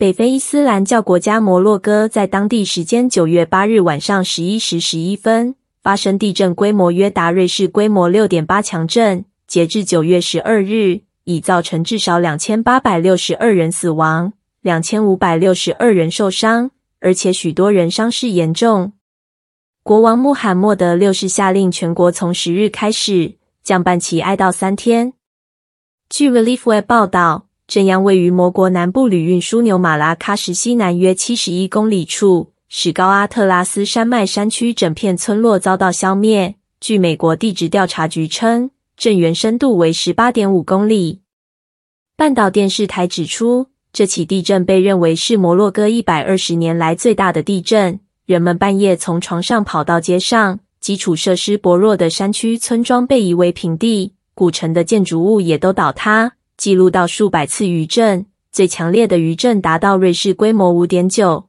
北非伊斯兰教国家摩洛哥在当地时间九月八日晚上十一时十一分发生地震，规模约达瑞士规模六点八强震。截至九月十二日，已造成至少两千八百六十二人死亡，两千五百六十二人受伤，而且许多人伤势严重。国王穆罕默德六世下令全国从十日开始降半旗哀悼三天。据 ReliefWeb 报道，镇央位于摩国南部旅运枢纽马拉喀什西南约七十一公里处，使高阿特拉斯山脉山区整片村落遭到消灭。据美国地质调查局称，震源深度为十八点五公里。半岛电视台指出，这起地震被认为是摩洛哥一百二十年来最大的地震。人们半夜从床上跑到街上，基础设施薄弱的山区村庄被夷为平地，古城的建筑物也都倒塌，记录到数百次余震，最强烈的余震达到瑞士规模五点九。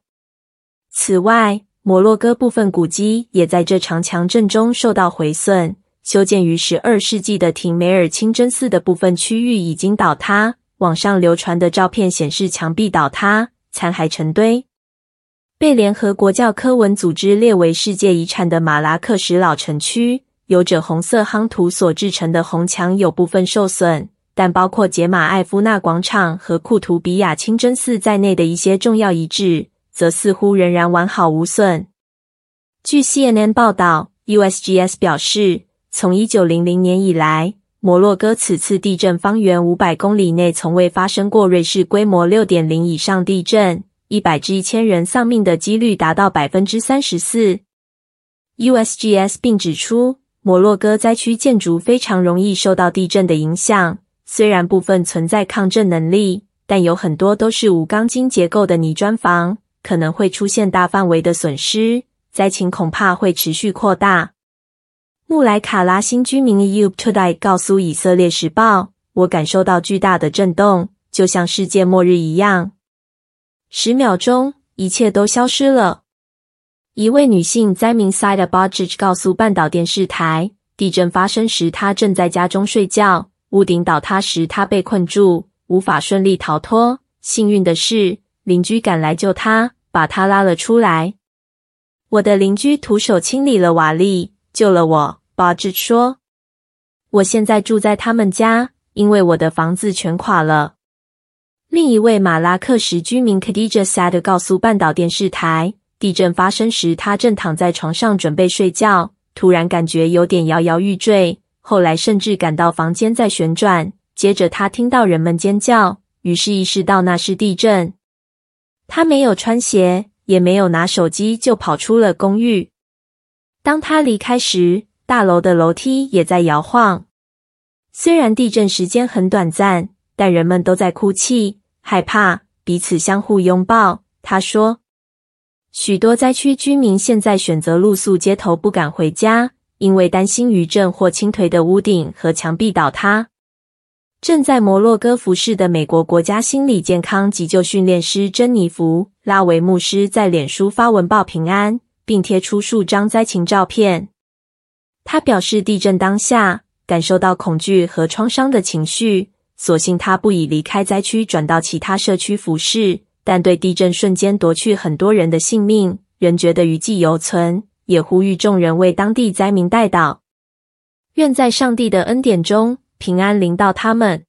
此外，摩洛哥部分古迹也在这场强震中受到毁损，修建于十二世纪的廷梅尔清真寺的部分区域已经倒塌。网上流传的照片显示，墙壁倒塌，残骸成堆。被联合国教科文组织列为世界遗产的马拉克什老城区，有着红色夯土所制成的红墙有部分受损，但包括杰玛艾夫纳广场和库图比亚清真寺在内的一些重要遗址，则似乎仍然完好无损。据 CNN 报道，USGS 表示，从一九零零年以来，摩洛哥此次地震方圆五百公里内从未发生过瑞士规模六点零以上地震。一百至一千人丧命的几率达到百分之三十四。USGS 并指出，摩洛哥灾区建筑非常容易受到地震的影响。虽然部分存在抗震能力，但有很多都是无钢筋结构的泥砖房，可能会出现大范围的损失。灾情恐怕会持续扩大。穆莱卡拉新居民 Eyob Todai 告诉以色列时报：“我感受到巨大的震动，就像世界末日一样。”十秒钟，一切都消失了。一位女性灾民 Saida Bajaj 告诉半岛电视台，地震发生时她正在家中睡觉，屋顶倒塌时他被困住，无法顺利逃脱。幸运的是，邻居赶来救他，把他拉了出来。我的邻居徒手清理了瓦砾，救了我。Bajaj 说：“我现在住在他们家，因为我的房子全垮了。”另一位马拉克什居民 k a d i j a Saad 告诉半岛电视台，地震发生时，他正躺在床上准备睡觉，突然感觉有点摇摇欲坠，后来甚至感到房间在旋转。接着他听到人们尖叫，于是意识到那是地震。他没有穿鞋，也没有拿手机，就跑出了公寓。当他离开时，大楼的楼梯也在摇晃。虽然地震时间很短暂，但人们都在哭泣。害怕，彼此相互拥抱。他说，许多灾区居民现在选择露宿街头，不敢回家，因为担心余震或倾颓的屋顶和墙壁倒塌。正在摩洛哥服侍的美国国家心理健康急救训练师珍妮弗·拉维牧师在脸书发文报平安，并贴出数张灾情照片。他表示，地震当下感受到恐惧和创伤的情绪。所幸他不已离开灾区，转到其他社区服侍，但对地震瞬间夺去很多人的性命，仍觉得余悸犹存。也呼吁众人为当地灾民代祷，愿在上帝的恩典中平安临到他们。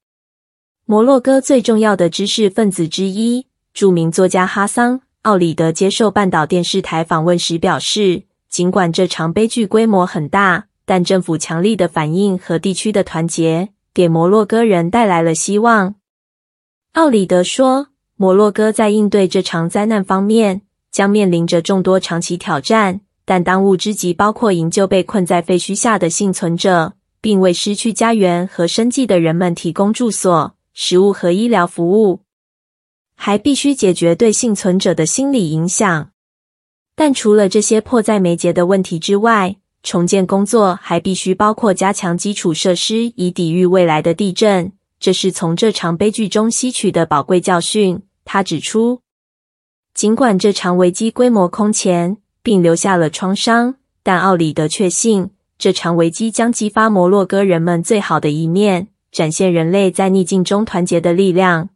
摩洛哥最重要的知识分子之一，著名作家哈桑·奥里德接受半岛电视台访问时表示，尽管这场悲剧规模很大，但政府强力的反应和地区的团结。给摩洛哥人带来了希望。奥里德说：“摩洛哥在应对这场灾难方面将面临着众多长期挑战，但当务之急包括营救被困在废墟下的幸存者，并为失去家园和生计的人们提供住所、食物和医疗服务，还必须解决对幸存者的心理影响。但除了这些迫在眉睫的问题之外，”重建工作还必须包括加强基础设施，以抵御未来的地震。这是从这场悲剧中吸取的宝贵教训。他指出，尽管这场危机规模空前，并留下了创伤，但奥里德确信，这场危机将激发摩洛哥人们最好的一面，展现人类在逆境中团结的力量。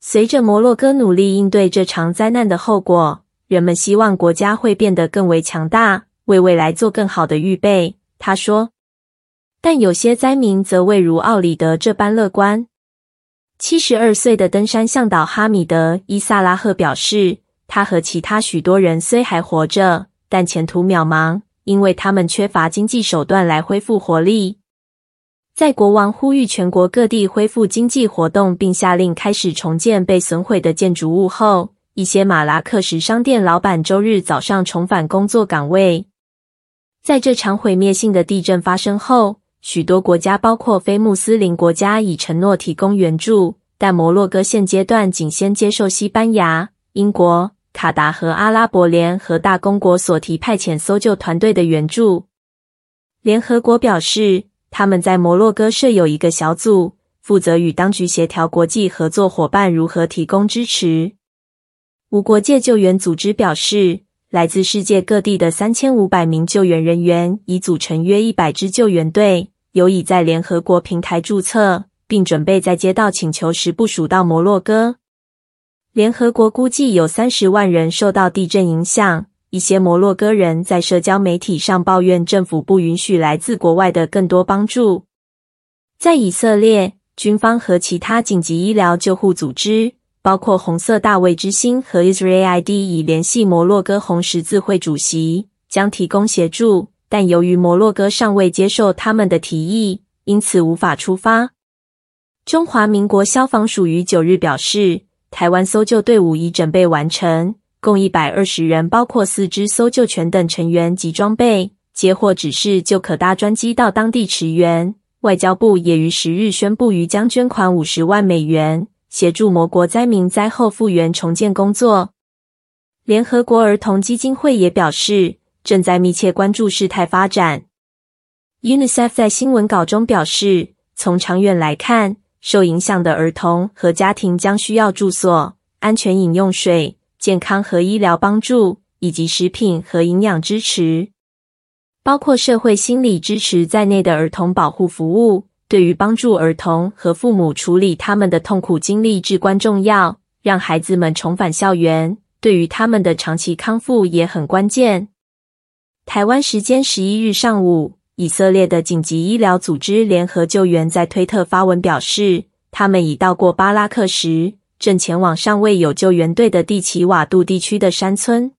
随着摩洛哥努力应对这场灾难的后果，人们希望国家会变得更为强大，为未来做更好的预备。他说。但有些灾民则未如奥里德这般乐观。七十二岁的登山向导哈米德·伊萨拉赫表示，他和其他许多人虽还活着，但前途渺茫，因为他们缺乏经济手段来恢复活力。在国王呼吁全国各地恢复经济活动，并下令开始重建被损毁的建筑物后，一些马拉克什商店老板周日早上重返工作岗位。在这场毁灭性的地震发生后，许多国家，包括非穆斯林国家，已承诺提供援助，但摩洛哥现阶段仅先接受西班牙、英国、卡达和阿拉伯联合大公国所提派遣搜救团队的援助。联合国表示，他们在摩洛哥设有一个小组，负责与当局协调国际合作伙伴如何提供支持。无国界救援组织表示，来自世界各地的三千五百名救援人员已组成约一百支救援队。有已在联合国平台注册，并准备在接到请求时部署到摩洛哥。联合国估计有三十万人受到地震影响。一些摩洛哥人在社交媒体上抱怨政府不允许来自国外的更多帮助。在以色列，军方和其他紧急医疗救护组织，包括红色大卫之星和 Israel ID，已联系摩洛哥红十字会主席，将提供协助。但由于摩洛哥尚未接受他们的提议，因此无法出发。中华民国消防署于九日表示，台湾搜救队伍已准备完成，共一百二十人，包括四支搜救犬等成员及装备，接获指示就可搭专机到当地驰援。外交部也于十日宣布，于将捐款五十万美元，协助魔国灾民灾后复原重建工作。联合国儿童基金会也表示，正在密切关注事态发展。UNICEF 在新闻稿中表示，从长远来看，受影响的儿童和家庭将需要住所、安全饮用水、健康和医疗帮助，以及食品和营养支持，包括社会心理支持在内的儿童保护服务，对于帮助儿童和父母处理他们的痛苦经历至关重要。让孩子们重返校园，对于他们的长期康复也很关键。台湾时间十一日上午，以色列的紧急医疗组织联合救援在推特发文表示，他们已到过巴拉克什，正前往尚未有救援队的蒂奇瓦杜地区的山村。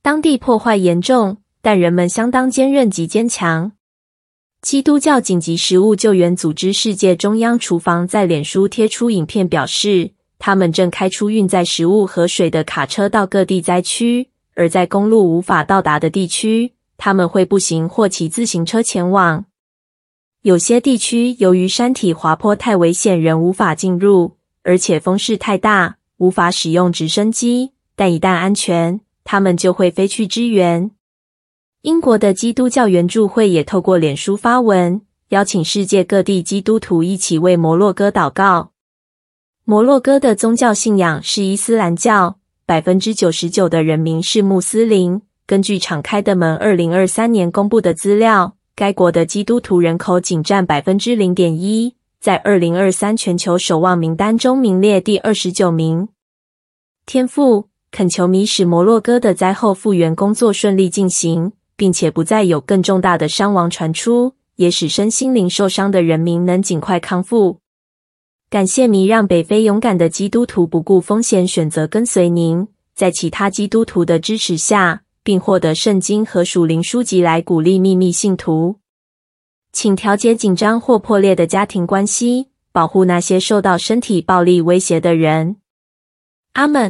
当地破坏严重，但人们相当坚韧及坚强。基督教紧急食物救援组织世界中央厨房在脸书贴出影片，表示他们正开出运载食物和水的卡车到各地灾区。而在公路无法到达的地区，他们会步行或骑自行车前往。有些地区由于山体滑坡太危险，人无法进入，而且风势太大，无法使用直升机。但一旦安全，他们就会飞去支援。英国的基督教援助会也透过脸书发文，邀请世界各地基督徒一起为摩洛哥祷告。摩洛哥的宗教信仰是伊斯兰教。百分之九十九的人民是穆斯林。根据敞开的门二零二三年公布的资料，该国的基督徒人口仅占百分之零点一，在二零二三全球守望名单中名列第二十九名。天父，恳求你使摩洛哥的灾后复原工作顺利进行，并且不再有更重大的伤亡传出，也使身心灵受伤的人民能尽快康复。感谢您让北非勇敢的基督徒不顾风险选择跟随您，在其他基督徒的支持下，并获得圣经和属灵书籍来鼓励秘密信徒。请调节紧张或破裂的家庭关系，保护那些受到身体暴力威胁的人。阿门。